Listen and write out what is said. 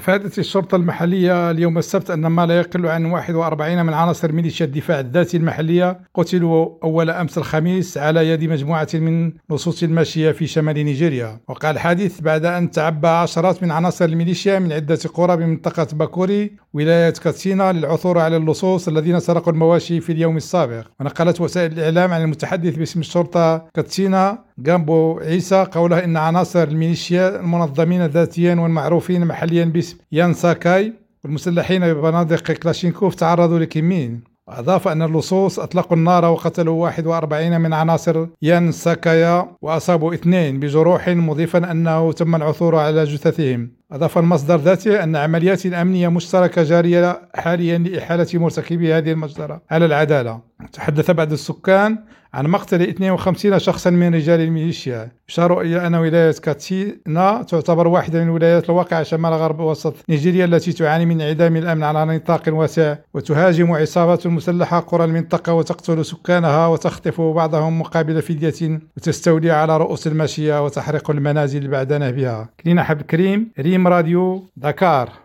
أفادت الشرطة المحلية اليوم السبت أن ما لا يقل عن 41 من عناصر ميليشيا الدفاع الذاتي المحلية قتلوا أول أمس الخميس على يد مجموعة من لصوص الماشية في شمال نيجيريا. وقع الحادث بعد أن تعبى عشرات من عناصر الميليشيا من عدة قرى بمنطقة باكوري ولاية كاتسينا للعثور على اللصوص الذين سرقوا المواشي في اليوم السابق. ونقلت وسائل الإعلام عن المتحدث باسم الشرطة كاتسينا جامبو عيسى قوله إن عناصر الميليشيا المنظمين ذاتيا والمعروفين محليا باسم يان ساكاي والمسلحين ببنادق كلاشينكوف تعرضوا لكمين. وأضاف أن اللصوص أطلقوا النار وقتلوا 41 من عناصر يان ساكايا وأصابوا اثنين بجروح مضيفا أنه تم العثور على جثثهم. أضاف المصدر ذاته أن عمليات أمنية مشتركة جارية حاليا لإحالة مرتكبي هذه المجزرة على العدالة. تحدث بعض السكان عن مقتل 52 شخصا من رجال الميليشيا. يشار إلى أن ولاية كاتسينا تعتبر واحدة من الولايات الواقعة شمال غرب وسط نيجيريا التي تعاني من انعدام الأمن على نطاق واسع وتهاجم عصابات مسلحة قرى المنطقة وتقتل سكانها وتخطف بعضهم مقابل فدية وتستولي على رؤوس الماشية وتحرق المنازل بعد نهبها. كلينا حب الكريم ريم راديو دكار